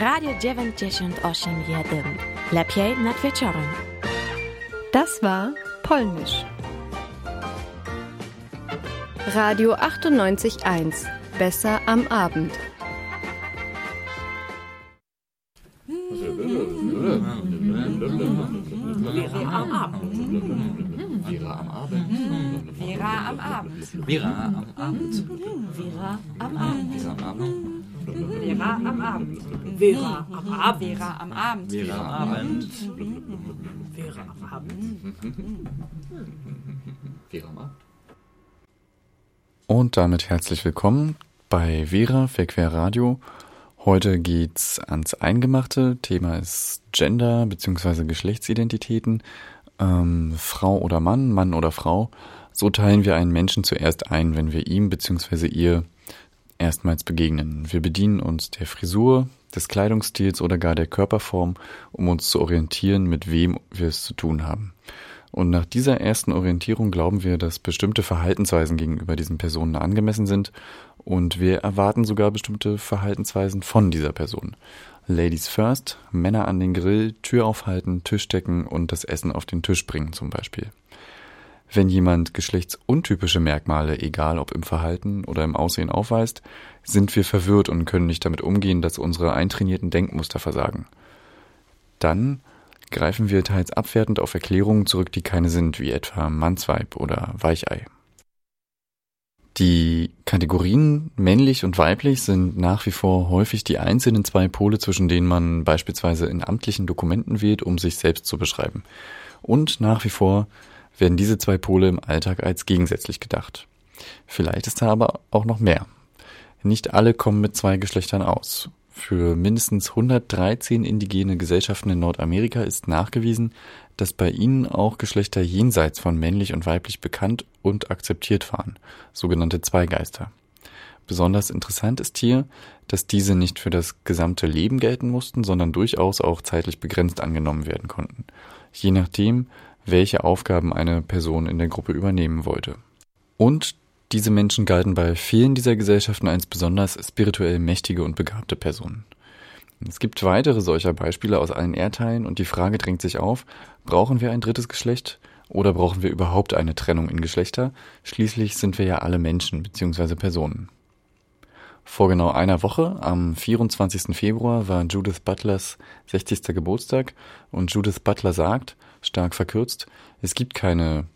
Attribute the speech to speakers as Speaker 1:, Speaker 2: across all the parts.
Speaker 1: Radio 98,1. Lepiej nad wieczorem.
Speaker 2: Das war Polnisch. Radio 98.1. Besser am Abend.
Speaker 3: Vera am Abend.
Speaker 4: Vera am Abend.
Speaker 3: Vera am Abend.
Speaker 4: Vera am Abend.
Speaker 3: Vera am Abend.
Speaker 4: Vera am Abend.
Speaker 3: Vera am Abend. Vera am Abend. Vera am Abend.
Speaker 4: Vera am Abend.
Speaker 3: Vera am Abend.
Speaker 4: Vera am Abend.
Speaker 5: Und damit herzlich willkommen bei Vera Verquer Radio. Heute geht's ans Eingemachte. Thema ist Gender bzw. Geschlechtsidentitäten. Ähm, Frau oder Mann, Mann oder Frau. So teilen wir einen Menschen zuerst ein, wenn wir ihm bzw. ihr erstmals begegnen. Wir bedienen uns der Frisur, des Kleidungsstils oder gar der Körperform, um uns zu orientieren, mit wem wir es zu tun haben. Und nach dieser ersten Orientierung glauben wir, dass bestimmte Verhaltensweisen gegenüber diesen Personen angemessen sind und wir erwarten sogar bestimmte Verhaltensweisen von dieser Person. Ladies first, Männer an den Grill, Tür aufhalten, Tisch decken und das Essen auf den Tisch bringen zum Beispiel. Wenn jemand geschlechtsuntypische Merkmale, egal ob im Verhalten oder im Aussehen aufweist, sind wir verwirrt und können nicht damit umgehen, dass unsere eintrainierten Denkmuster versagen. Dann greifen wir teils abwertend auf Erklärungen zurück, die keine sind, wie etwa Mannsweib oder Weichei. Die Kategorien männlich und weiblich sind nach wie vor häufig die einzelnen zwei Pole, zwischen denen man beispielsweise in amtlichen Dokumenten wählt, um sich selbst zu beschreiben. Und nach wie vor werden diese zwei Pole im Alltag als gegensätzlich gedacht. Vielleicht ist da aber auch noch mehr. Nicht alle kommen mit zwei Geschlechtern aus. Für mindestens 113 indigene Gesellschaften in Nordamerika ist nachgewiesen, dass bei ihnen auch Geschlechter jenseits von männlich und weiblich bekannt und akzeptiert waren, sogenannte Zweigeister. Besonders interessant ist hier, dass diese nicht für das gesamte Leben gelten mussten, sondern durchaus auch zeitlich begrenzt angenommen werden konnten, je nachdem, welche Aufgaben eine Person in der Gruppe übernehmen wollte. Und diese Menschen galten bei vielen dieser Gesellschaften als besonders spirituell mächtige und begabte Personen. Es gibt weitere solcher Beispiele aus allen Erdteilen und die Frage drängt sich auf, brauchen wir ein drittes Geschlecht oder brauchen wir überhaupt eine Trennung in Geschlechter? Schließlich sind wir ja alle Menschen bzw. Personen. Vor genau einer Woche, am 24. Februar, war Judith Butlers 60. Geburtstag und Judith Butler sagt, stark verkürzt, es gibt keine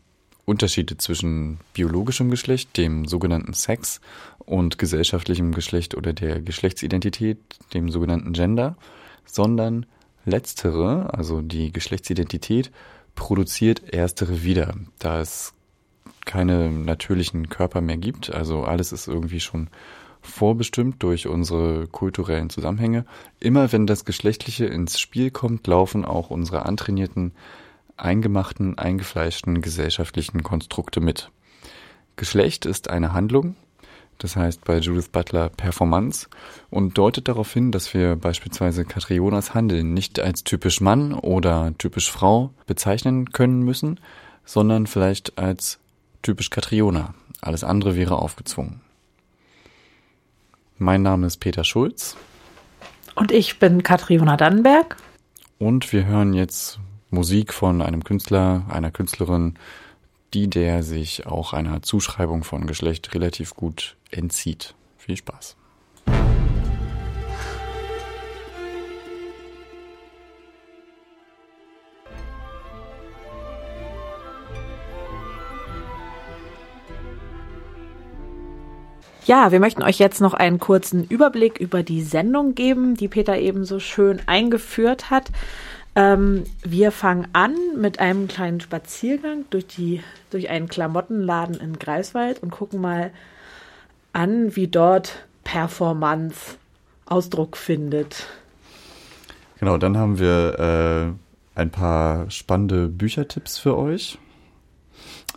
Speaker 5: Unterschiede zwischen biologischem Geschlecht, dem sogenannten Sex, und gesellschaftlichem Geschlecht oder der Geschlechtsidentität, dem sogenannten Gender, sondern letztere, also die Geschlechtsidentität, produziert erstere wieder, da es keine natürlichen Körper mehr gibt, also alles ist irgendwie schon vorbestimmt durch unsere kulturellen Zusammenhänge. Immer wenn das Geschlechtliche ins Spiel kommt, laufen auch unsere antrainierten eingemachten, eingefleischten gesellschaftlichen Konstrukte mit. Geschlecht ist eine Handlung, das heißt bei Judith Butler Performance, und deutet darauf hin, dass wir beispielsweise Katrionas Handeln nicht als typisch Mann oder typisch Frau bezeichnen können müssen, sondern vielleicht als typisch Katriona. Alles andere wäre aufgezwungen. Mein Name ist Peter Schulz.
Speaker 3: Und ich bin Katriona Dannenberg.
Speaker 5: Und wir hören jetzt Musik von einem Künstler, einer Künstlerin, die der sich auch einer Zuschreibung von Geschlecht relativ gut entzieht. Viel Spaß.
Speaker 3: Ja, wir möchten euch jetzt noch einen kurzen Überblick über die Sendung geben, die Peter eben so schön eingeführt hat. Ähm, wir fangen an mit einem kleinen Spaziergang durch, die, durch einen Klamottenladen in Greifswald und gucken mal an, wie dort Performance Ausdruck findet.
Speaker 5: Genau, dann haben wir äh, ein paar spannende Büchertipps für euch,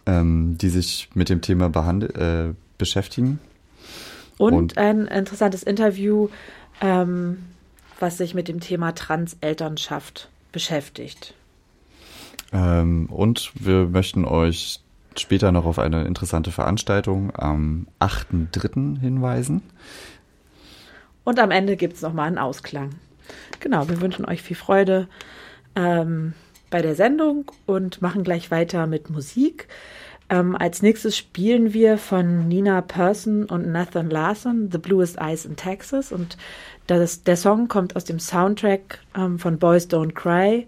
Speaker 5: ähm, die sich mit dem Thema äh, beschäftigen.
Speaker 3: Und, und, ein interessantes Interview, ähm, was sich mit dem Thema Transelternschaft beschäftigt.
Speaker 5: Ähm, und wir möchten euch später noch auf eine interessante Veranstaltung am 8.3. hinweisen.
Speaker 3: Und am Ende gibt es nochmal einen Ausklang. genau, wir wünschen euch viel Freude ähm, bei der Sendung und machen gleich weiter mit Musik. Ähm, als nächstes spielen wir von Nina Persson und Nathan Larson The Bluest Eyes in Texas und das, der Song kommt aus dem Soundtrack ähm, von Boys Don't Cry,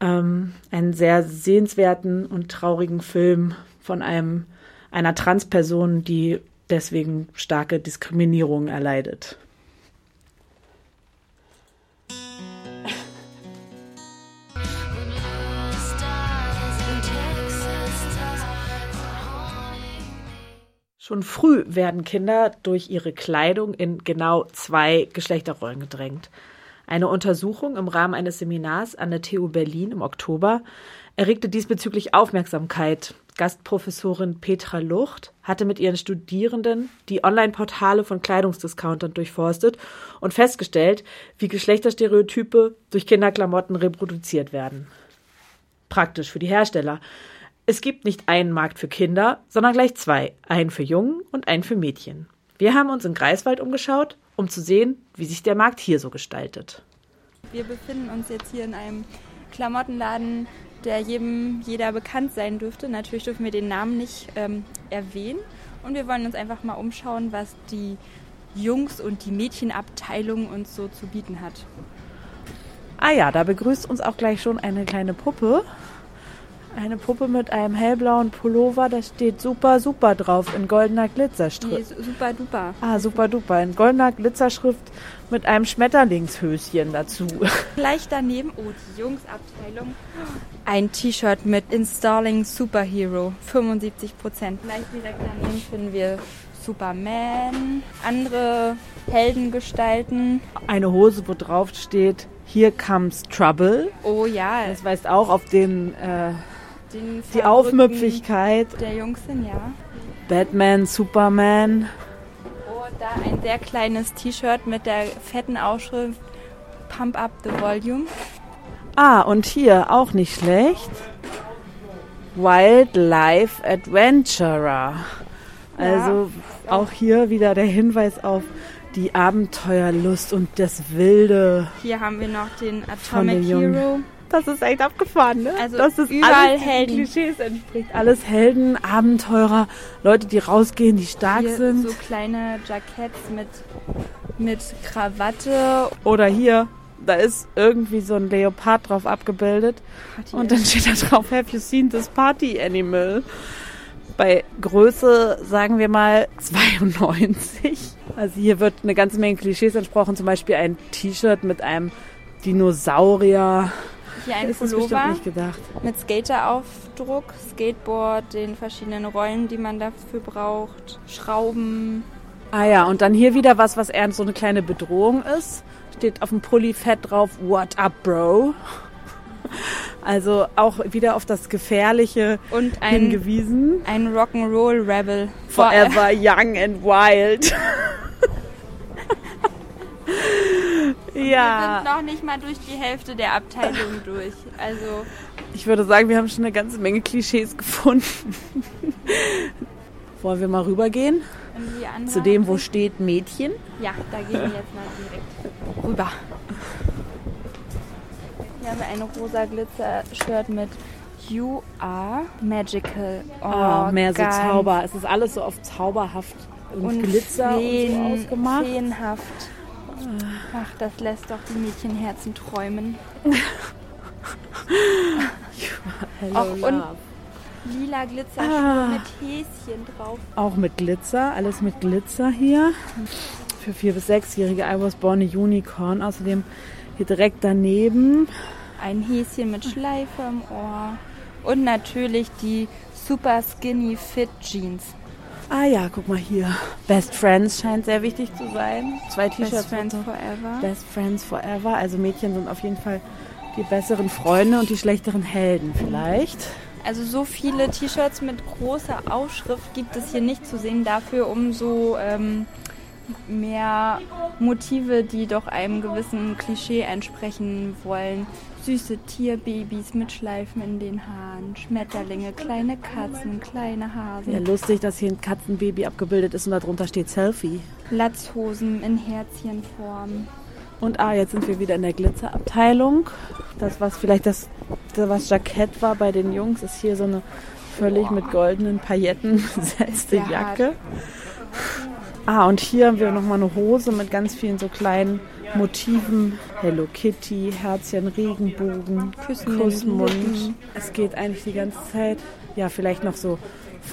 Speaker 3: ähm, einen sehr sehenswerten und traurigen Film von einem einer Transperson, die deswegen starke Diskriminierung erleidet. Schon früh werden Kinder durch ihre Kleidung in genau zwei Geschlechterrollen gedrängt. Eine Untersuchung im Rahmen eines Seminars an der TU Berlin im Oktober erregte diesbezüglich Aufmerksamkeit. Gastprofessorin Petra Lucht hatte mit ihren Studierenden die Online-Portale von Kleidungsdiscountern durchforstet und festgestellt, wie Geschlechterstereotype durch Kinderklamotten reproduziert werden. Praktisch für die Hersteller. Es gibt nicht einen Markt für Kinder, sondern gleich zwei. Einen für Jungen und einen für Mädchen. Wir haben uns in Greifswald umgeschaut, um zu sehen, wie sich der Markt hier so gestaltet.
Speaker 6: Wir befinden uns jetzt hier in einem Klamottenladen, der jedem, jeder bekannt sein dürfte. Natürlich dürfen wir den Namen nicht ähm, erwähnen. Und wir wollen uns einfach mal umschauen, was die Jungs- und die Mädchenabteilung uns so zu bieten hat.
Speaker 3: Ah ja, da begrüßt uns auch gleich schon eine kleine Puppe. Eine Puppe mit einem hellblauen Pullover, da steht super, super drauf in goldener
Speaker 6: Nee,
Speaker 3: Glitzerschrift.
Speaker 6: su- super duper.
Speaker 3: Ah, super duper. In goldener Glitzerschrift mit einem Schmetterlingshöschen dazu.
Speaker 6: Gleich daneben, oh, die Jungsabteilung. Ein T-Shirt mit Installing Superhero, 75 Prozent. Gleich direkt daneben finden wir Superman, andere Heldengestalten.
Speaker 3: Eine Hose, wo drauf steht, Here comes trouble.
Speaker 6: Oh ja,
Speaker 3: Das weist auch auf den, äh,
Speaker 6: den
Speaker 3: die Aufmüpfigkeit.
Speaker 6: der Jungs hin, ja.
Speaker 3: Batman, Superman.
Speaker 6: Oh, da ein sehr kleines T-Shirt mit der fetten Aufschrift Pump Up the Volume.
Speaker 3: Ah, und hier auch nicht schlecht. Wildlife Adventurer. Also auch hier wieder der Hinweis auf die Abenteuerlust und das Wilde
Speaker 6: Hier haben wir noch den Atomic
Speaker 3: den.
Speaker 6: Hero.
Speaker 3: Das ist echt abgefahren, ne?
Speaker 6: Also
Speaker 3: das ist
Speaker 6: überall
Speaker 3: alles
Speaker 6: Helden.
Speaker 3: Klischees entspricht. Alles Helden, Abenteurer, Leute, die rausgehen, die stark
Speaker 6: Hier
Speaker 3: sind.
Speaker 6: so kleine Jacketts mit, mit Krawatte.
Speaker 3: Oder hier, da ist irgendwie so ein Leopard drauf abgebildet. Und dann steht da drauf, have you seen this party animal? Bei Größe, sagen wir mal, 92. Also hier wird eine ganze Menge Klischees entsprochen. Zum Beispiel ein T-Shirt mit einem Dinosaurier.
Speaker 6: Hier ein
Speaker 3: ist das bestimmt
Speaker 6: Pullover
Speaker 3: nicht gedacht.
Speaker 6: mit Skateraufdruck, Skateboard, den verschiedenen Rollen, die man dafür braucht, Schrauben.
Speaker 3: Ah ja, und dann hier wieder was, was eher so eine kleine Bedrohung ist. Steht auf dem Pulli fett drauf, what up, bro? Also auch wieder auf das Gefährliche
Speaker 6: Und ein,
Speaker 3: hingewiesen.
Speaker 6: ein Rock'n'Roll Rebel.
Speaker 3: Forever young and wild.
Speaker 6: Wir
Speaker 3: ja,
Speaker 6: sind noch nicht mal durch die Hälfte der Abteilung durch. Also
Speaker 3: ich würde sagen, wir haben schon eine ganze Menge Klischees gefunden. Wollen wir mal rübergehen zu dem, wo steht Mädchen?
Speaker 6: Ja, da gehen wir jetzt mal direkt rüber. Hier haben wir ein rosa Glitzer-Shirt mit You are magical. Oh,
Speaker 3: Ah, mehr so Zauber. Es ist alles so auf zauberhaft und,
Speaker 6: und
Speaker 3: Glitzer
Speaker 6: Feen,
Speaker 3: und so ausgemacht.
Speaker 6: Feenhaft. Ach, das lässt doch die Mädchenherzen träumen. Auch und-. Lila Glitzerschuhe
Speaker 3: Ah.
Speaker 6: mit Häschen drauf.
Speaker 3: Auch mit Glitzer, alles mit Glitzer hier. Für vier bis sechsjährige I was born a unicorn. Außerdem hier direkt daneben
Speaker 6: Ein Häschen mit Schleife im Ohr. Und natürlich die super skinny fit Jeans.
Speaker 3: Ah ja, guck mal hier. Best Friends scheint sehr wichtig zu sein. Zwei T-Shirts.
Speaker 6: Best Friends Forever.
Speaker 3: Best Friends Forever. Also Mädchen sind auf jeden Fall die besseren Freunde und die schlechteren Helden vielleicht.
Speaker 6: Also so viele T-Shirts mit großer Aufschrift gibt es hier nicht zu sehen. Dafür umso ähm, mehr Motive, die doch einem gewissen Klischee entsprechen wollen. Süße Tierbabys mit Schleifen in den Haaren, Schmetterlinge, kleine Katzen, kleine Hasen,
Speaker 3: Ja, lustig, dass hier ein Katzenbaby abgebildet ist und darunter steht Selfie.
Speaker 6: Latzhosen in Herzchenform.
Speaker 3: Und ah, jetzt sind wir wieder in der Glitzerabteilung. Das, was vielleicht das, das was Jackett war bei den Jungs, ist hier so eine völlig mit goldenen Pailletten besetzte. Jacke. Ah, und hier haben wir nochmal eine Hose mit ganz vielen so kleinen Motiven. Hello Kitty, Herzchen, Regenbogen,
Speaker 6: Küssen,
Speaker 3: Kussmund. Es geht eigentlich die ganze Zeit, ja, vielleicht noch so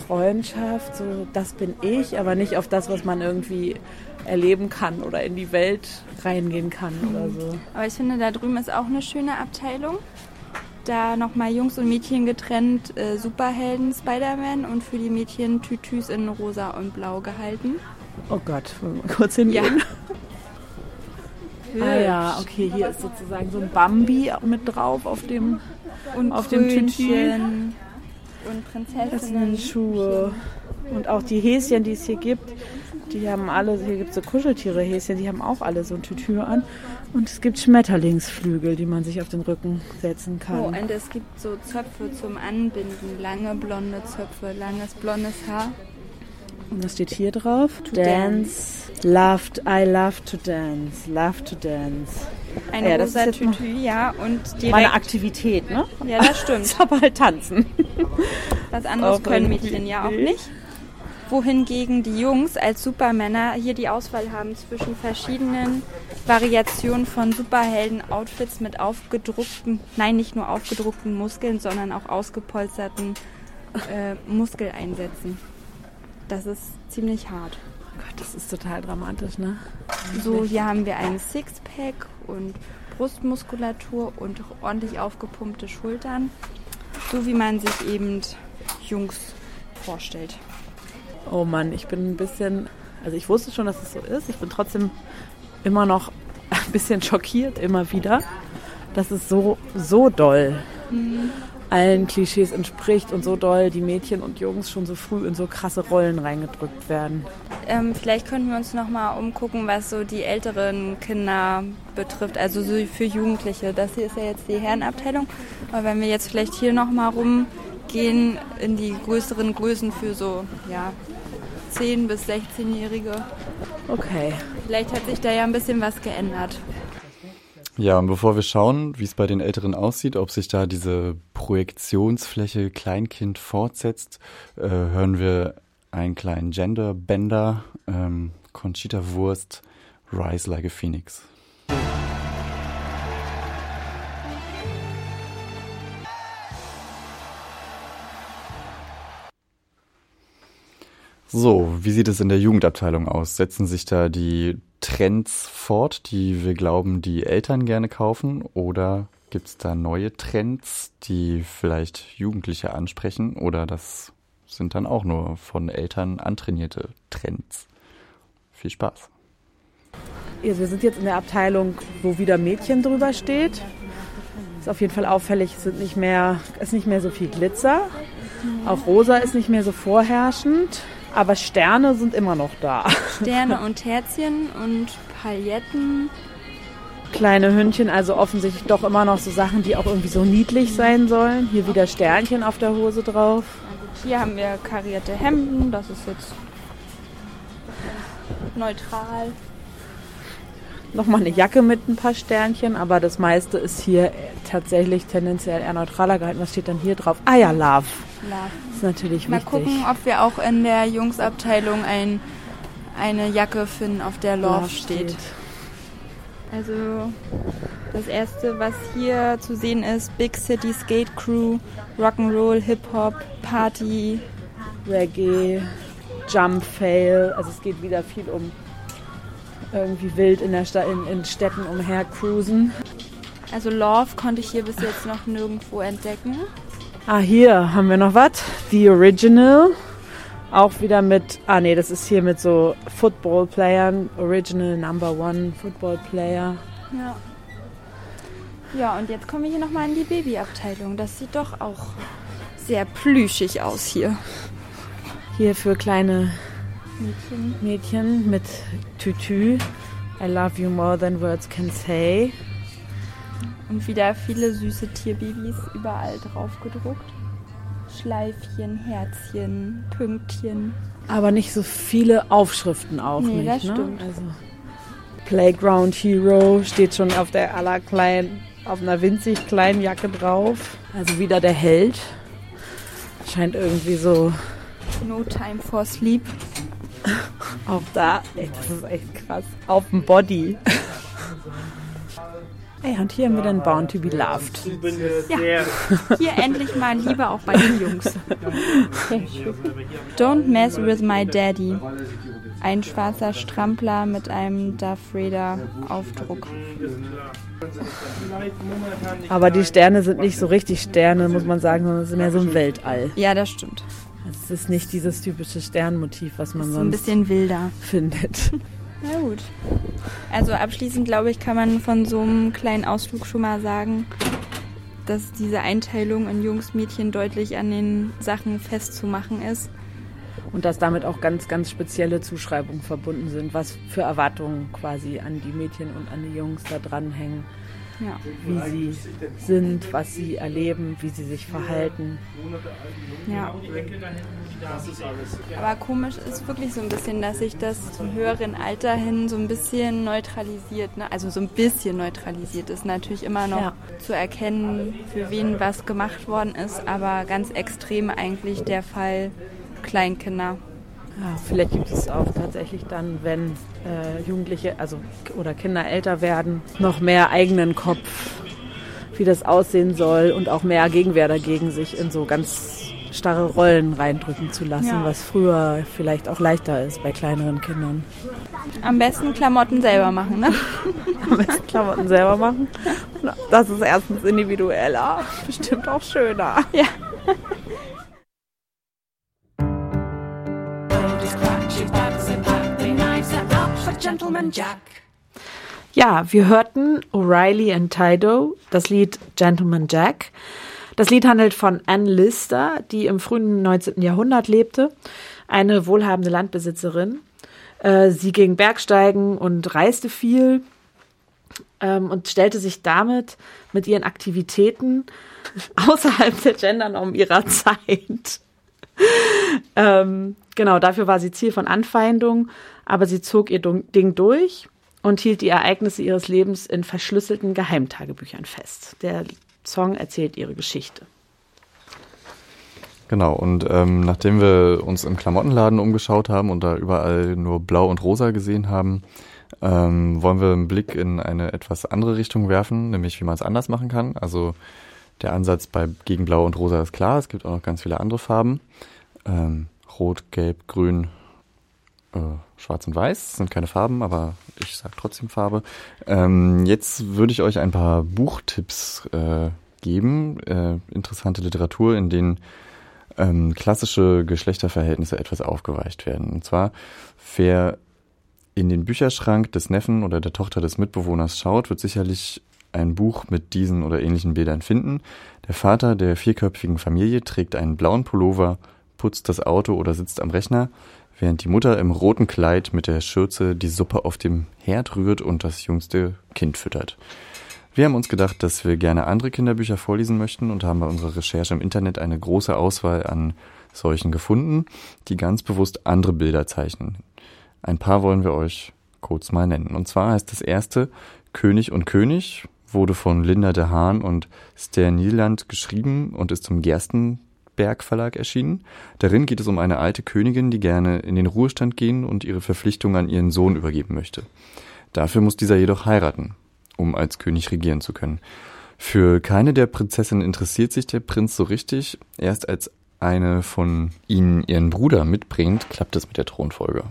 Speaker 3: Freundschaft, so das bin ich, aber nicht auf das, was man irgendwie erleben kann oder in die Welt reingehen kann oder so.
Speaker 6: Aber ich finde, da drüben ist auch eine schöne Abteilung. Da nochmal Jungs und Mädchen getrennt, äh, Superhelden Spider-Man und für die Mädchen Tütüs in rosa und blau gehalten.
Speaker 3: Oh Gott, wollen wir mal kurz hingehen? Ah ja, okay, hier ist sozusagen so ein Bambi mit drauf auf dem
Speaker 6: Und
Speaker 3: Auf dem Tütü.
Speaker 6: Und Prinzessinnen.
Speaker 3: Schuhe. Und auch die Häschen, die es hier gibt, die haben alle, hier gibt es so Kuscheltiere-Häschen, die haben auch alle so ein Tütü an. Und es gibt Schmetterlingsflügel, die man sich auf den Rücken setzen kann.
Speaker 6: Oh, und es gibt so Zöpfe zum Anbinden. Lange blonde Zöpfe, langes blondes Haar.
Speaker 3: Was steht hier drauf? dance. Loved, I love to dance. Love to dance.
Speaker 6: Eine
Speaker 3: Ja,
Speaker 6: rosa Tütü, ja. Und
Speaker 3: Meine. Aktivität, ne?
Speaker 6: Ja, das stimmt.
Speaker 3: Ist aber halt tanzen.
Speaker 6: Was anderes
Speaker 3: Auch
Speaker 6: können Mädchen ja auch
Speaker 3: nicht.
Speaker 6: nicht. Wohingegen die Jungs als Supermänner hier die Auswahl haben zwischen verschiedenen Variationen von Superhelden-Outfits mit aufgedruckten, nein, nicht nur aufgedruckten Muskeln, sondern auch ausgepolsterten äh, Muskeleinsätzen. Das ist ziemlich hart.
Speaker 3: Gott, das ist total dramatisch, ne?
Speaker 6: So, hier haben wir einen Sixpack und Brustmuskulatur und ordentlich aufgepumpte Schultern. So wie man sich eben Jungs vorstellt.
Speaker 3: Oh Mann, ich bin ein bisschen, also ich wusste schon, dass es so ist. Ich bin trotzdem immer noch ein bisschen schockiert, immer wieder, dass es so, so doll allen Klischees entspricht und so doll die Mädchen und Jungs schon so früh in so krasse Rollen reingedrückt werden.
Speaker 6: Ähm, vielleicht könnten wir uns noch mal umgucken, was so die älteren Kinder betrifft, also so für Jugendliche. Das hier ist ja jetzt die Herrenabteilung, aber wenn wir jetzt vielleicht hier noch mal rumgehen in die größeren Größen für so ja 10 bis 16-Jährige,
Speaker 3: Okay.
Speaker 6: vielleicht hat sich da ja ein bisschen was geändert.
Speaker 5: Ja, und bevor wir schauen, wie es bei den Älteren aussieht, ob sich da diese Projektionsfläche Kleinkind fortsetzt, äh, hören wir einen kleinen Gender-Bender, ähm, Conchita Wurst, Rise Like a Phoenix. So, wie sieht es in der Jugendabteilung aus? Setzen sich da die Trends fort, die wir glauben, die Eltern gerne kaufen? Oder gibt es da neue Trends, die vielleicht Jugendliche ansprechen? Oder das sind dann auch nur von Eltern antrainierte Trends? Viel Spaß.
Speaker 3: Ja, wir sind jetzt in der Abteilung, wo wieder Mädchen drüber steht. Ist auf jeden Fall auffällig, es sind nicht mehr, ist nicht mehr so viel Glitzer. Auch rosa ist nicht mehr so vorherrschend. Aber Sterne sind immer noch da.
Speaker 6: Sterne und Herzchen und Pailletten.
Speaker 3: Kleine Hündchen, also offensichtlich doch immer noch so Sachen, die auch irgendwie so niedlich sein sollen. Hier wieder Sternchen auf der Hose drauf.
Speaker 6: Hier haben wir karierte Hemden, das ist jetzt neutral.
Speaker 3: Nochmal eine Jacke mit ein paar Sternchen, aber das meiste ist hier tatsächlich tendenziell eher neutraler gehalten. Was steht dann hier drauf? Ah ja, Love.
Speaker 6: Love.
Speaker 3: ist natürlich
Speaker 6: Mal
Speaker 3: wichtig.
Speaker 6: gucken, ob wir auch in der Jungsabteilung ein, eine Jacke finden, auf der Love, steht. Also das erste, was hier zu sehen ist, Big City Skate Crew, Rock'n'Roll, Hip-Hop, Party.
Speaker 3: Reggae, Jump Fail. Also es geht wieder viel um irgendwie wild in, der Sta in, in Städten umher cruisen.
Speaker 6: Also Love konnte ich hier bis jetzt noch nirgendwo entdecken.
Speaker 3: Ah, hier haben wir noch was. The Original. Auch wieder mit, ah nee, das ist hier mit so Football-Playern. Original Number One Football-Player.
Speaker 6: Ja. Ja, und jetzt kommen wir hier nochmal in die Babyabteilung. Das sieht doch auch sehr plüschig aus hier.
Speaker 3: Hier für kleine
Speaker 6: Mädchen.
Speaker 3: Mädchen mit Tütü. I love you more than words can say.
Speaker 6: Und wieder viele süße Tierbabys überall drauf gedruckt. Schleifchen, Herzchen, Pünktchen.
Speaker 3: Aber nicht so viele Aufschriften auch
Speaker 6: Nee,
Speaker 3: nicht.
Speaker 6: das
Speaker 3: ne?
Speaker 6: stimmt.
Speaker 3: Also Playground Hero steht schon auf der allerkleinen, auf einer winzig kleinen Jacke drauf. Also wieder der Held. Scheint irgendwie so
Speaker 6: No time for sleep.
Speaker 3: Auch da. Ey, das ist echt krass. Auf dem Body. Ey, und hier haben wir dann Bound to be Loved.
Speaker 6: Ja, hier endlich mal Liebe auch bei den Jungs. Don't mess with my daddy. Ein schwarzer Strampler mit einem Darth Vader Aufdruck.
Speaker 3: Aber die Sterne sind nicht so richtig Sterne, muss man sagen, sondern es ist mehr so ein Weltall.
Speaker 6: Ja, das stimmt.
Speaker 3: Es ist nicht dieses typische Sternmotiv, was man
Speaker 6: So ein
Speaker 3: sonst
Speaker 6: bisschen wilder.
Speaker 3: findet.
Speaker 6: Na gut. Also abschließend glaube ich, kann man von so einem kleinen Ausflug schon mal sagen, dass diese Einteilung in Jungs, Mädchen deutlich an den Sachen festzumachen ist.
Speaker 3: Und dass damit auch ganz, ganz spezielle Zuschreibungen verbunden sind, was für Erwartungen quasi an die Mädchen und an die Jungs da dranhängen,
Speaker 6: Ja.
Speaker 3: wie sie sind, was sie erleben, wie sie sich verhalten.
Speaker 6: Ja. Aber komisch ist wirklich so ein bisschen, dass sich das zum höheren Alter hin so ein bisschen neutralisiert. Ne? Also so ein bisschen neutralisiert ist natürlich immer noch
Speaker 3: Ja.
Speaker 6: zu erkennen, für wen was gemacht worden ist, aber ganz extrem eigentlich der Fall Kleinkinder.
Speaker 3: Ja, vielleicht gibt es auch tatsächlich dann, wenn äh, Jugendliche, also oder Kinder älter werden, noch mehr eigenen Kopf, wie das aussehen soll und auch mehr Gegenwehr dagegen, sich in so ganz starre Rollen reindrücken zu lassen,
Speaker 6: Ja.
Speaker 3: was früher vielleicht auch leichter ist bei kleineren Kindern.
Speaker 6: Am besten Klamotten selber machen, ne?
Speaker 3: Am besten Klamotten selber machen. Das ist erstens individueller, bestimmt auch schöner.
Speaker 6: Ja.
Speaker 3: Ja, wir hörten O'Reilly and Tydo, das Lied Gentleman Jack. Das Lied handelt von Anne Lister, die im frühen 19. Jahrhundert lebte, eine wohlhabende Landbesitzerin. Äh, Sie ging Bergsteigen und reiste viel ähm, und stellte sich damit mit ihren Aktivitäten außerhalb der Gendernorm ihrer Zeit. Ähm, genau, dafür war sie Ziel von Anfeindung, aber sie zog ihr Ding durch und hielt die Ereignisse ihres Lebens in verschlüsselten Geheimtagebüchern fest. Der Song erzählt ihre Geschichte.
Speaker 5: Genau, und ähm, nachdem wir uns im Klamottenladen umgeschaut haben und da überall nur blau und rosa gesehen haben, ähm, wollen wir einen Blick in eine etwas andere Richtung werfen, nämlich wie man es anders machen kann. Also der Ansatz bei gegen blau und rosa ist klar, es gibt auch noch ganz viele andere Farben. Ähm, Rot, Gelb, Grün, äh, Schwarz und Weiß sind keine Farben, aber ich sag trotzdem Farbe. Ähm, jetzt würde ich euch ein paar Buchtipps äh, geben, äh, interessante Literatur, in denen ähm, klassische Geschlechterverhältnisse etwas aufgeweicht werden. Und zwar, wer in den Bücherschrank des Neffen oder der Tochter des Mitbewohners schaut, wird sicherlich ein Buch mit diesen oder ähnlichen Bildern finden. Der Vater der vierköpfigen Familie trägt einen blauen Pullover, putzt das Auto oder sitzt am Rechner, während die Mutter im roten Kleid mit der Schürze die Suppe auf dem Herd rührt und das jüngste Kind füttert. Wir haben uns gedacht, dass wir gerne andere Kinderbücher vorlesen möchten und haben bei unserer Recherche im Internet eine große Auswahl an solchen gefunden, die ganz bewusst andere Bilder zeichnen. Ein paar wollen wir euch kurz mal nennen. Und zwar heißt das erste König und König, wurde von Linda de Haan und Ster Nieland geschrieben und ist zum Gerstenberg Verlag erschienen. Darin geht es um eine alte Königin, die gerne in den Ruhestand gehen und ihre Verpflichtung an ihren Sohn übergeben möchte. Dafür muss dieser jedoch heiraten, um als König regieren zu können. Für keine der Prinzessinnen interessiert sich der Prinz so richtig. Erst als eine von ihnen ihren Bruder mitbringt, klappt es mit der Thronfolge.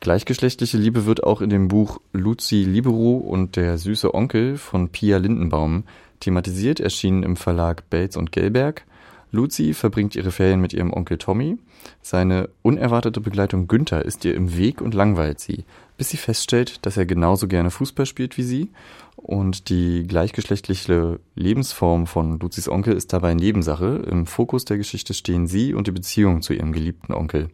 Speaker 5: Gleichgeschlechtliche Liebe wird auch in dem Buch Luzi Libero und der süße Onkel von Pia Lindenbaum thematisiert, erschienen im Verlag Belz und Gelberg. Luzi verbringt ihre Ferien mit ihrem Onkel Tommy. Seine unerwartete Begleitung Günther ist ihr im Weg und langweilt sie, bis sie feststellt, dass er genauso gerne Fußball spielt wie sie. Und die gleichgeschlechtliche Lebensform von Luzis Onkel ist dabei Nebensache. Im Fokus der Geschichte stehen sie und die Beziehung zu ihrem geliebten Onkel.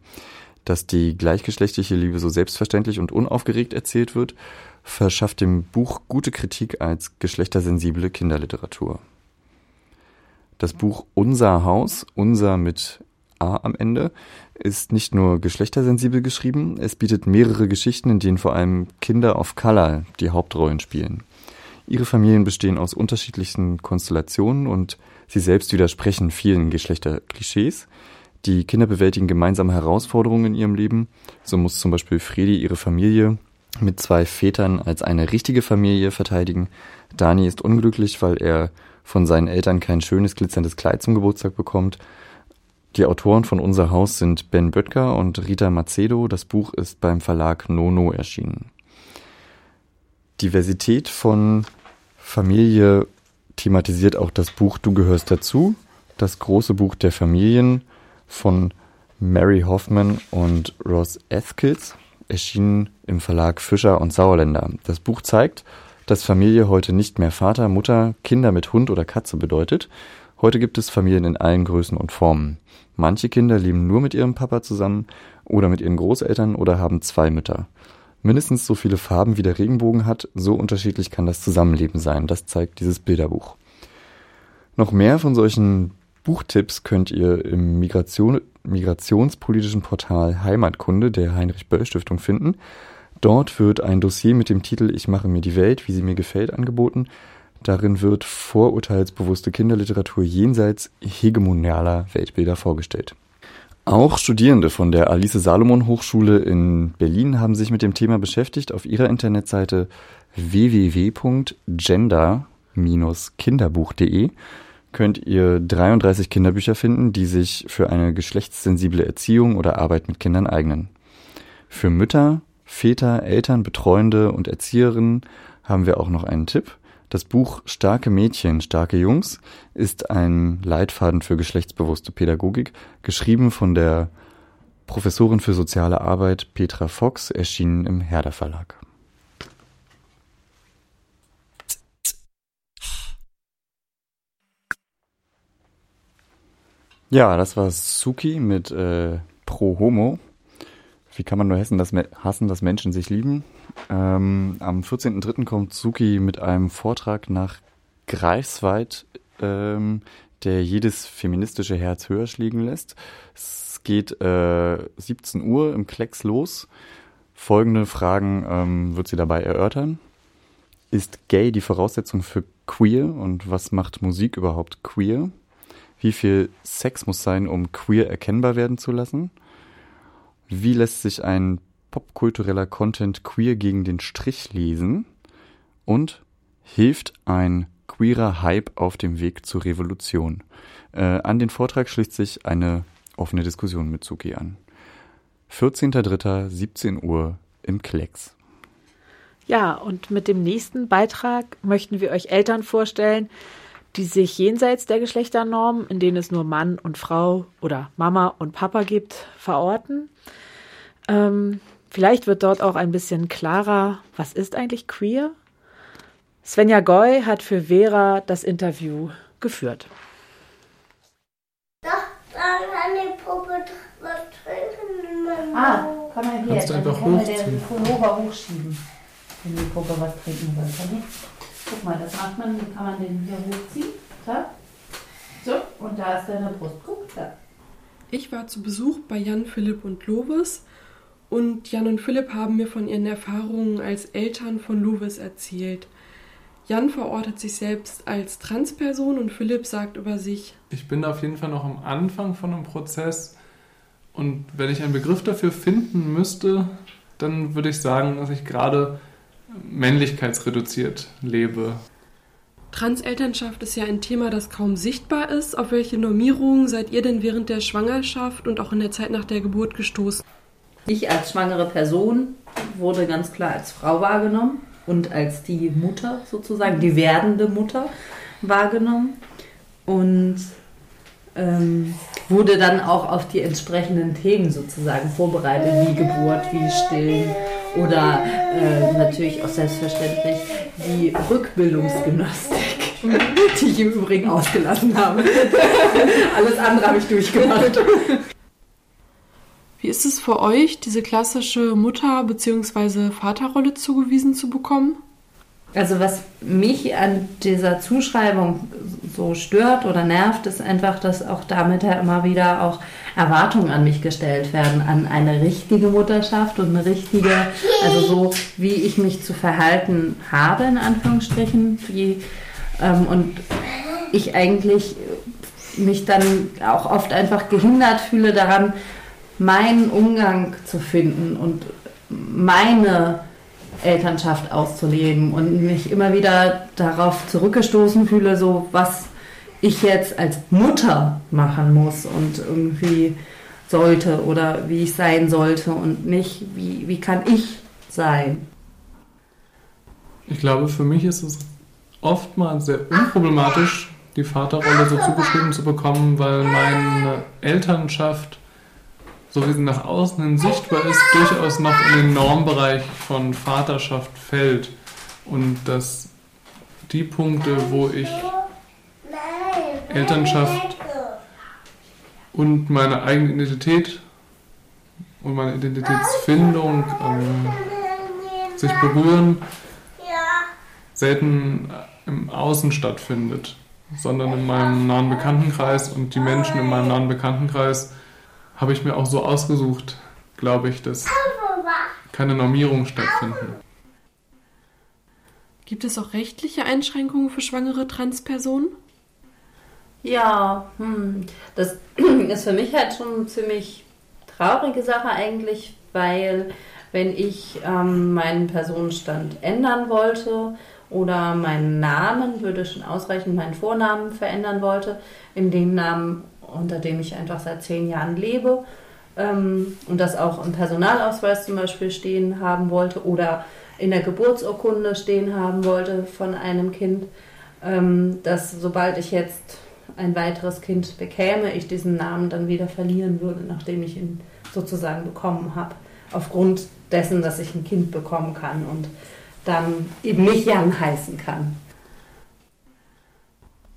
Speaker 5: Dass die gleichgeschlechtliche Liebe so selbstverständlich und unaufgeregt erzählt wird, verschafft dem Buch gute Kritik als geschlechtersensible Kinderliteratur. Das Buch Unser Haus, unser mit A am Ende, ist nicht nur geschlechtersensibel geschrieben, es bietet mehrere Geschichten, in denen vor allem Kinder of Color die Hauptrollen spielen. Ihre Familien bestehen aus unterschiedlichsten Konstellationen und sie selbst widersprechen vielen Geschlechterklischees. Die Kinder bewältigen gemeinsame Herausforderungen in ihrem Leben. So muss zum Beispiel Fredi ihre Familie mit zwei Vätern als eine richtige Familie verteidigen. Dani ist unglücklich, weil er von seinen Eltern kein schönes glitzerndes Kleid zum Geburtstag bekommt. Die Autoren von Unser Haus sind Ben Böttger und Rita Macedo. Das Buch ist beim Verlag Nono erschienen. Diversität von Familie thematisiert auch das Buch Du gehörst dazu, das große Buch der Familien von Mary Hoffman und Ross Ethkins, erschienen im Verlag Fischer und Sauerländer. Das Buch zeigt, dass Familie heute nicht mehr Vater, Mutter, Kinder mit Hund oder Katze bedeutet. Heute gibt es Familien in allen Größen und Formen. Manche Kinder leben nur mit ihrem Papa zusammen oder mit ihren Großeltern oder haben zwei Mütter. Mindestens so viele Farben wie der Regenbogen hat, so unterschiedlich kann das Zusammenleben sein. Das zeigt dieses Bilderbuch. Noch mehr von solchen Buchtipps könnt ihr im Migration, migrationspolitischen Portal Heimatkunde der Heinrich Böll Stiftung finden. Dort wird ein Dossier mit dem Titel Ich mache mir die Welt, wie sie mir gefällt, angeboten. Darin wird vorurteilsbewusste Kinderliteratur jenseits hegemonialer Weltbilder vorgestellt. Auch Studierende von der Alice Salomon Hochschule in Berlin haben sich mit dem Thema beschäftigt. Auf ihrer Internetseite www.gender-kinderbuch.de könnt ihr 33 Kinderbücher finden, die sich für eine geschlechtssensible Erziehung oder Arbeit mit Kindern eignen. Für Mütter, Väter, Eltern, Betreuende und Erzieherinnen haben wir auch noch einen Tipp. Das Buch Starke Mädchen, starke Jungs ist ein Leitfaden für geschlechtsbewusste Pädagogik, geschrieben von der Professorin für soziale Arbeit Petra Fox, erschienen im Herder Verlag. Ja, das war Suki mit äh, Pro Homo. Wie kann man nur hassen, dass, hassen, dass Menschen sich lieben? Ähm, am 14.03. kommt Suki mit einem Vortrag nach Greifswald, ähm, der jedes feministische Herz höher schlägen lässt. Es geht äh, 17 Uhr im Klecks los. Folgende Fragen ähm, wird sie dabei erörtern. Ist gay die Voraussetzung für queer und was macht Musik überhaupt queer? Wie viel Sex muss sein, um queer erkennbar werden zu lassen? Wie lässt sich ein popkultureller Content queer gegen den Strich lesen? Und hilft ein queerer Hype auf dem Weg zur Revolution? Äh, an den Vortrag schließt sich eine offene Diskussion mit Suki an. 14.03. 17 Uhr im Klecks.
Speaker 3: Ja, und mit dem nächsten Beitrag möchten wir euch Eltern vorstellen, die sich jenseits der Geschlechternormen, in denen es nur Mann und Frau oder Mama und Papa gibt, verorten. Ähm, vielleicht wird dort auch ein bisschen klarer, was ist eigentlich queer? Svenja Goy hat für Vera das Interview geführt.
Speaker 7: Doch, dann kann die Puppe was trinken.
Speaker 8: Ah, komm mal her.
Speaker 9: Kannst du einfach
Speaker 8: wir den
Speaker 9: hochziehen.
Speaker 8: Pullover hochschieben, wenn die Puppe was trinken will. Conny. Guck mal, das macht man, kann man den hier hochziehen? Da. So, und da ist deine Brust. Guck, da.
Speaker 9: Ich war zu Besuch bei Jan, Philipp und Lovis und Jan und Philipp haben mir von ihren Erfahrungen als Eltern von Lovis erzählt. Jan verortet sich selbst als Transperson und Philipp sagt über sich,
Speaker 10: Ich bin auf jeden Fall noch am Anfang von einem Prozess und wenn ich einen Begriff dafür finden müsste, dann würde ich sagen, dass ich gerade männlichkeitsreduziert lebe.
Speaker 9: Transelternschaft ist ja ein Thema, das kaum sichtbar ist. Auf welche Normierungen seid ihr denn während der Schwangerschaft und auch in der Zeit nach der Geburt gestoßen?
Speaker 8: Ich als schwangere Person wurde ganz klar als Frau wahrgenommen und als die Mutter sozusagen, die werdende Mutter wahrgenommen und ähm, wurde dann auch auf die entsprechenden Themen sozusagen vorbereitet, wie Geburt, wie Stillen oder äh, natürlich auch selbstverständlich die Rückbildungsgymnastik, die ich im Übrigen ausgelassen habe. Alles andere habe ich durchgemacht.
Speaker 9: Wie ist es für euch, diese klassische Mutter- bzw. Vaterrolle zugewiesen zu bekommen?
Speaker 8: Also was mich an dieser Zuschreibung so stört oder nervt, ist einfach, dass auch damit ja immer wieder auch Erwartungen an mich gestellt werden, an eine richtige Mutterschaft und eine richtige, also so wie ich mich zu verhalten habe, in Anführungsstrichen, wie, ähm, und ich eigentlich mich dann auch oft einfach gehindert fühle daran, meinen Umgang zu finden und meine Elternschaft auszuleben und mich immer wieder darauf zurückgestoßen fühle, so was ich jetzt als Mutter machen muss und irgendwie sollte oder wie ich sein sollte und nicht, wie, wie kann ich sein.
Speaker 10: Ich glaube, für mich ist es oftmals sehr unproblematisch, die Vaterrolle so zugeschrieben zu bekommen, weil meine Elternschaft so wie sie nach außen hin sichtbar ist, durchaus noch in den Normbereich von Vaterschaft fällt. Und dass die Punkte, wo ich Elternschaft und meine eigene Identität und meine Identitätsfindung ähm, sich berühren, selten im Außen stattfindet, sondern in meinem nahen Bekanntenkreis und die Menschen in meinem nahen Bekanntenkreis habe ich mir auch so ausgesucht, glaube ich, dass keine Normierungen stattfinden.
Speaker 9: Gibt es auch rechtliche Einschränkungen für schwangere Transpersonen?
Speaker 8: Ja, hm, das ist für mich halt schon eine ziemlich traurige Sache eigentlich, weil wenn ich ähm, meinen Personenstand ändern wollte oder meinen Namen, würde schon ausreichen, meinen Vornamen verändern wollte, in dem Namen unter dem ich einfach seit zehn Jahren lebe ähm, und das auch im Personalausweis zum Beispiel stehen haben wollte oder in der Geburtsurkunde stehen haben wollte von einem Kind, ähm, dass sobald ich jetzt ein weiteres Kind bekäme, ich diesen Namen dann wieder verlieren würde, nachdem ich ihn sozusagen bekommen habe. Aufgrund dessen, dass ich ein Kind bekommen kann und dann eben nicht Jan heißen kann.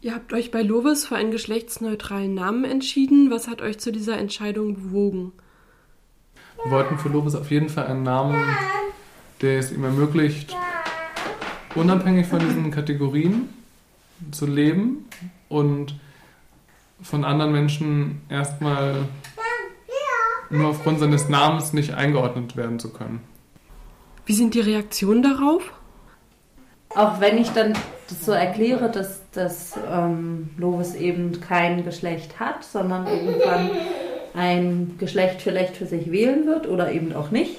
Speaker 9: Ihr habt euch bei Lovis für einen geschlechtsneutralen Namen entschieden. Was hat euch zu dieser Entscheidung bewogen?
Speaker 10: Wir wollten für Lovis auf jeden Fall einen Namen, der es ihm ermöglicht, unabhängig von diesen Kategorien zu leben und von anderen Menschen erstmal nur aufgrund seines Namens nicht eingeordnet werden zu können.
Speaker 9: Wie sind die Reaktionen darauf?
Speaker 8: Auch wenn ich dann das so erkläre, dass, dass ähm, Lovis eben kein Geschlecht hat, sondern irgendwann ein Geschlecht vielleicht für sich wählen wird oder eben auch nicht,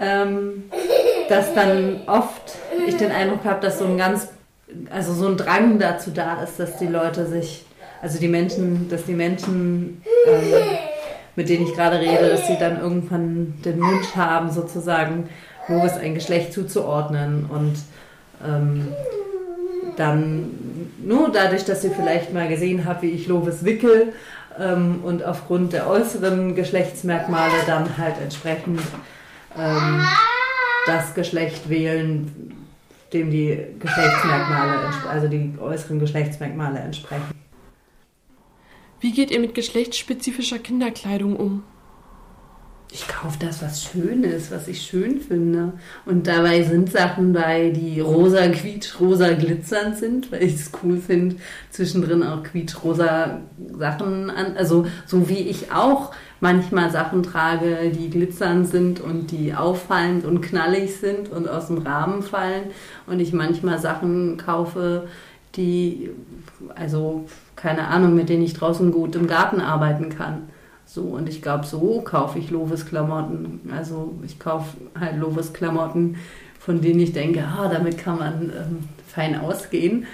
Speaker 8: ähm, dass dann oft ich den Eindruck habe, dass so ein ganz, also so ein Drang dazu da ist, dass die Leute sich, also die Menschen, dass die Menschen, ähm, mit denen ich gerade rede, dass sie dann irgendwann den Wunsch haben, sozusagen Lovis ein Geschlecht zuzuordnen und ähm, dann nur dadurch, dass ihr vielleicht mal gesehen habt, wie ich Lovis wickel ähm, und aufgrund der äußeren Geschlechtsmerkmale dann halt entsprechend ähm, das Geschlecht wählen, dem die Geschlechtsmerkmale, also die äußeren Geschlechtsmerkmale entsprechen.
Speaker 9: Wie geht ihr mit geschlechtsspezifischer Kinderkleidung um?
Speaker 8: Ich kaufe das, was schön ist, was ich schön finde. Und dabei sind Sachen bei, die rosa, quietsch, rosa glitzernd sind, weil ich es cool finde, zwischendrin auch quietsch, rosa Sachen an. Also so wie ich auch manchmal Sachen trage, die glitzernd sind und die auffallend und knallig sind und aus dem Rahmen fallen. Und ich manchmal Sachen kaufe, die, also keine Ahnung, mit denen ich draußen gut im Garten arbeiten kann. So, und ich glaube, so kaufe ich Lovis Klamotten. Also ich kaufe halt Lovis Klamotten, von denen ich denke, ah, damit kann man ähm, fein ausgehen.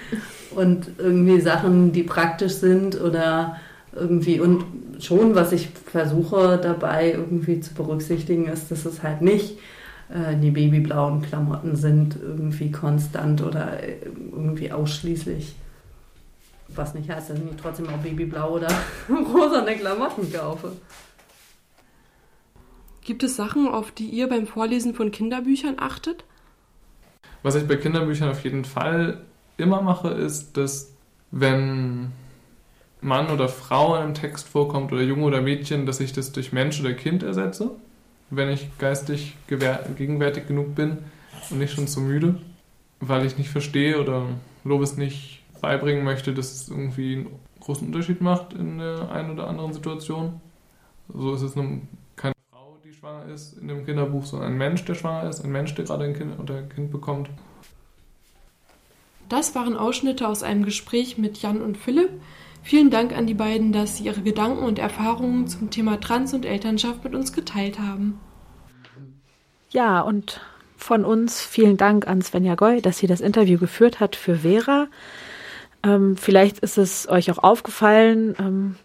Speaker 8: Und irgendwie Sachen, die praktisch sind oder irgendwie und schon, was ich versuche dabei irgendwie zu berücksichtigen, ist, dass es halt nicht äh, die babyblauen Klamotten sind, irgendwie konstant oder äh, irgendwie ausschließlich. Was nicht heißt, dass ich nicht trotzdem auch babyblau oder rosane Klamotten kaufe.
Speaker 9: Gibt es Sachen, auf die ihr beim Vorlesen von Kinderbüchern achtet?
Speaker 10: Was ich bei Kinderbüchern auf jeden Fall immer mache, ist, dass wenn Mann oder Frau in einem Text vorkommt oder Junge oder Mädchen, dass ich das durch Mensch oder Kind ersetze, wenn ich geistig gegenwärtig genug bin und nicht schon zu müde. weil ich nicht verstehe oder Lovis nicht beibringen möchte, dass es irgendwie einen großen Unterschied macht in der einen oder anderen Situation. So ist es nun keine Frau, die schwanger ist in dem Kinderbuch, sondern ein Mensch, der schwanger ist, ein Mensch, der gerade ein Kind oder ein Kind bekommt.
Speaker 9: Das waren Ausschnitte aus einem Gespräch mit Jan und Philipp. Vielen Dank an die beiden, dass sie ihre Gedanken und Erfahrungen zum Thema Trans und Elternschaft mit uns geteilt haben.
Speaker 3: Ja, und von uns vielen Dank an Svenja Goy, dass sie das Interview geführt hat für Vera. Ähm, vielleicht ist es euch auch aufgefallen, ähm,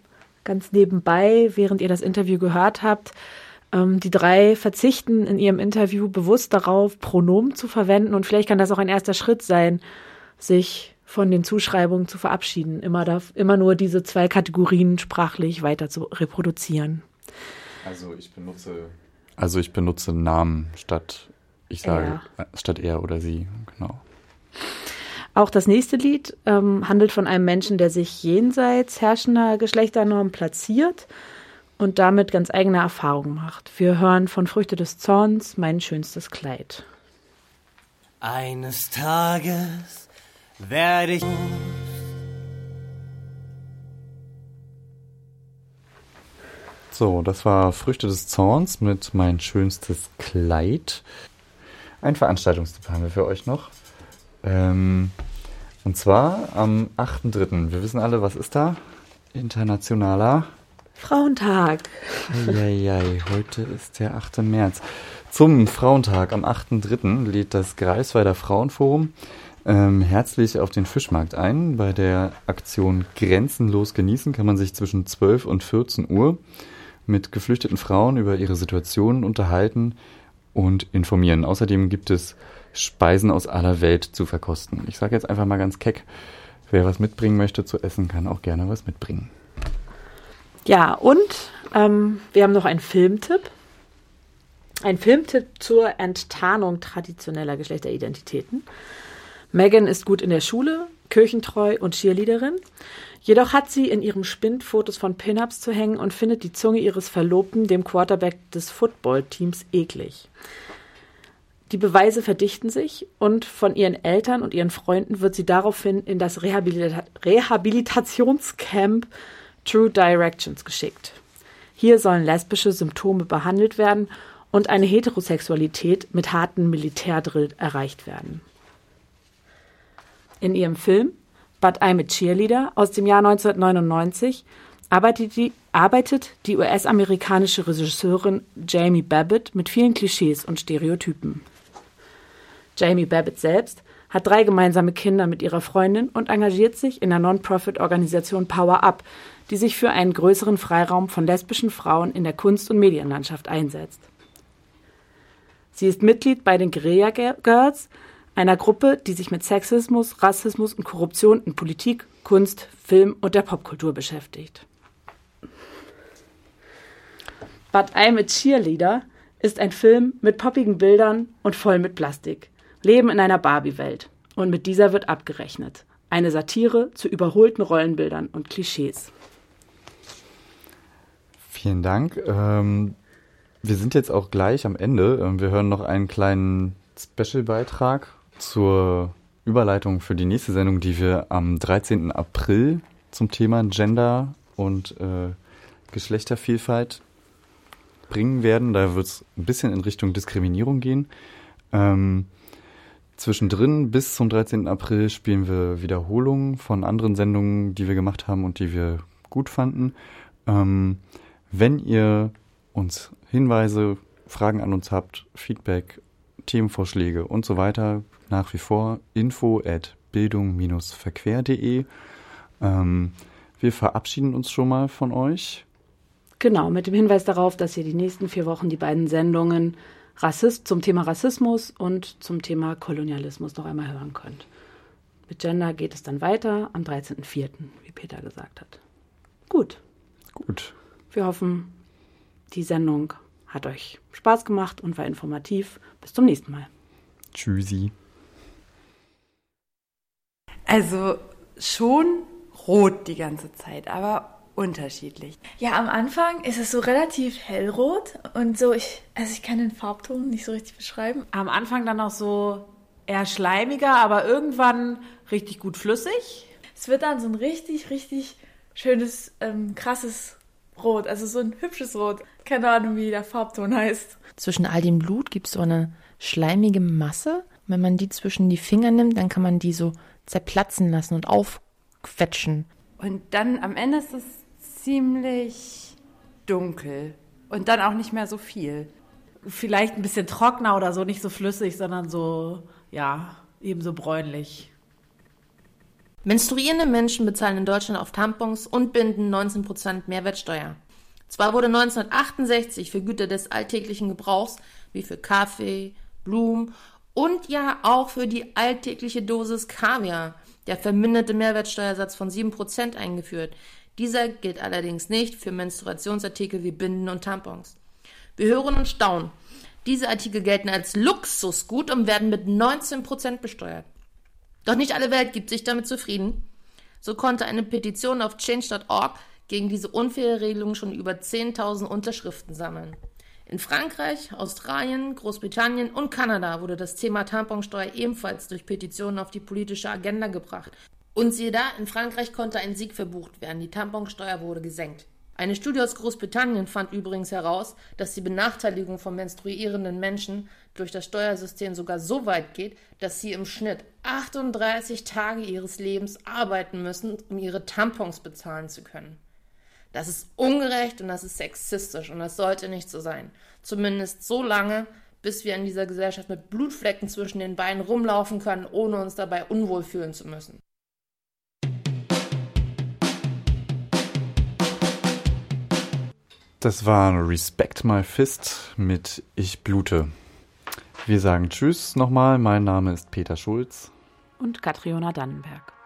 Speaker 3: ganz nebenbei, während ihr das Interview gehört habt, ähm, die drei verzichten in ihrem Interview bewusst darauf, Pronomen zu verwenden. Und vielleicht kann das auch ein erster Schritt sein, sich von den Zuschreibungen zu verabschieden, immer, da, immer nur diese zwei Kategorien sprachlich weiter zu reproduzieren.
Speaker 5: Also ich benutze. Also ich benutze Namen statt ich sage er. Äh, statt er oder sie, genau.
Speaker 3: Auch das nächste Lied ähm, handelt von einem Menschen, der sich jenseits herrschender Geschlechternormen platziert und damit ganz eigene Erfahrungen macht. Wir hören von Früchte des Zorns mein schönstes Kleid.
Speaker 11: Eines Tages werde ich.
Speaker 5: So, das war Früchte des Zorns mit mein schönstes Kleid. Ein Veranstaltungstipp haben wir für euch noch. Ähm, und zwar am 8.3. Wir wissen alle, was ist da? Internationaler
Speaker 3: Frauentag.
Speaker 5: Eieiei, heute ist der 8. März. Zum Frauentag am 8.3. lädt das Greifswalder Frauenforum ähm, herzlich auf den Fischmarkt ein. Bei der Aktion Grenzenlos genießen kann man sich zwischen 12 und 14 Uhr mit geflüchteten Frauen über ihre Situationen unterhalten und informieren. Außerdem gibt es Speisen aus aller Welt zu verkosten. Ich sage jetzt einfach mal ganz keck, wer was mitbringen möchte zu essen, kann auch gerne was mitbringen.
Speaker 3: Ja, und ähm, wir haben noch einen Filmtipp. Ein Filmtipp zur Enttarnung traditioneller Geschlechteridentitäten. Megan ist gut in der Schule, kirchentreu und Cheerleaderin. Jedoch hat sie in ihrem Spind Fotos von Pin-Ups zu hängen und findet die Zunge ihres Verlobten, dem Quarterback des Footballteams, eklig. Die Beweise verdichten sich und von ihren Eltern und ihren Freunden wird sie daraufhin in das Rehabilita Rehabilitationscamp True Directions geschickt. Hier sollen lesbische Symptome behandelt werden und eine Heterosexualität mit harten Militärdrill erreicht werden. In ihrem Film But I'm a Cheerleader aus dem Jahr 1999 arbeitet die, arbeitet die US-amerikanische Regisseurin Jamie Babbitt mit vielen Klischees und Stereotypen. Jamie Babbitt selbst hat drei gemeinsame Kinder mit ihrer Freundin und engagiert sich in der Non-Profit-Organisation Power Up, die sich für einen größeren Freiraum von lesbischen Frauen in der Kunst- und Medienlandschaft einsetzt. Sie ist Mitglied bei den Guerilla Girls, einer Gruppe, die sich mit Sexismus, Rassismus und Korruption in Politik, Kunst, Film und der Popkultur beschäftigt. But I'm a Cheerleader ist ein Film mit poppigen Bildern und voll mit Plastik. Leben in einer Barbie-Welt. Und mit dieser wird abgerechnet. Eine Satire zu überholten Rollenbildern und Klischees.
Speaker 5: Vielen Dank. Ähm, wir sind jetzt auch gleich am Ende. Ähm, wir hören noch einen kleinen Special-Beitrag zur Überleitung für die nächste Sendung, die wir am 13. April zum Thema Gender und äh, Geschlechtervielfalt bringen werden. Da wird es ein bisschen in Richtung Diskriminierung gehen. Ähm, zwischendrin bis zum 13. April spielen wir Wiederholungen von anderen Sendungen, die wir gemacht haben und die wir gut fanden. Ähm, wenn ihr uns Hinweise, Fragen an uns habt, Feedback, Themenvorschläge und so weiter, nach wie vor info at bildung-verquer.de. Ähm, wir verabschieden uns schon mal von euch.
Speaker 3: Genau, mit dem Hinweis darauf, dass ihr die nächsten vier Wochen die beiden Sendungen Rassist, zum Thema Rassismus und zum Thema Kolonialismus noch einmal hören könnt. Mit Gender geht es dann weiter am 13.04., wie Peter gesagt hat. Gut.
Speaker 5: Gut.
Speaker 3: Wir hoffen, die Sendung hat euch Spaß gemacht und war informativ. Bis zum nächsten Mal.
Speaker 5: Tschüssi.
Speaker 6: Also schon rot die ganze Zeit, aber unterschiedlich.
Speaker 12: Ja, am Anfang ist es so relativ hellrot und so, ich, also ich kann den Farbton nicht so richtig beschreiben.
Speaker 3: Am Anfang dann auch so eher schleimiger, aber irgendwann richtig gut flüssig.
Speaker 12: Es wird dann so ein richtig, richtig schönes, ähm, krasses Rot. Also so ein hübsches Rot. Keine Ahnung, wie der Farbton heißt.
Speaker 1: Zwischen all dem Blut gibt es so eine schleimige Masse. Wenn man die zwischen die Finger nimmt, dann kann man die so zerplatzen lassen und aufquetschen.
Speaker 13: Und dann am Ende ist es ziemlich dunkel. Und dann auch nicht mehr so viel.
Speaker 3: Vielleicht ein bisschen trockener oder so, nicht so flüssig, sondern so, ja, eben so bräunlich.
Speaker 14: Menstruierende Menschen bezahlen in Deutschland auf Tampons und Binden 19% Mehrwertsteuer. Zwar wurde 1968 für Güter des alltäglichen Gebrauchs, wie für Kaffee, Blumen und ja auch für die alltägliche Dosis Kaviar, der verminderte Mehrwertsteuersatz von 7% eingeführt. Dieser gilt allerdings nicht für Menstruationsartikel wie Binden und Tampons. Wir hören und staunen. Diese Artikel gelten als Luxusgut und werden mit 19% besteuert. Doch nicht alle Welt gibt sich damit zufrieden. So konnte eine Petition auf change.org gegen diese unfaire Regelung schon über 10.000 Unterschriften sammeln. In Frankreich, Australien, Großbritannien und Kanada wurde das Thema Tamponsteuer ebenfalls durch Petitionen auf die politische Agenda gebracht. Und siehe da, in Frankreich konnte ein Sieg verbucht werden. Die Tamponsteuer wurde gesenkt. Eine Studie aus Großbritannien fand übrigens heraus, dass die Benachteiligung von menstruierenden Menschen durch das Steuersystem sogar so weit geht, dass sie im Schnitt 38 Tage ihres Lebens arbeiten müssen, um ihre Tampons bezahlen zu können. Das ist ungerecht und das ist sexistisch und das sollte nicht so sein. Zumindest so lange, bis wir in dieser Gesellschaft mit Blutflecken zwischen den Beinen rumlaufen können, ohne uns dabei unwohl fühlen zu müssen.
Speaker 5: Das war Respect My Fist mit Ich blute. Wir sagen Tschüss nochmal. Mein Name ist Peter Schulz.
Speaker 3: Und Katriona Dannenberg.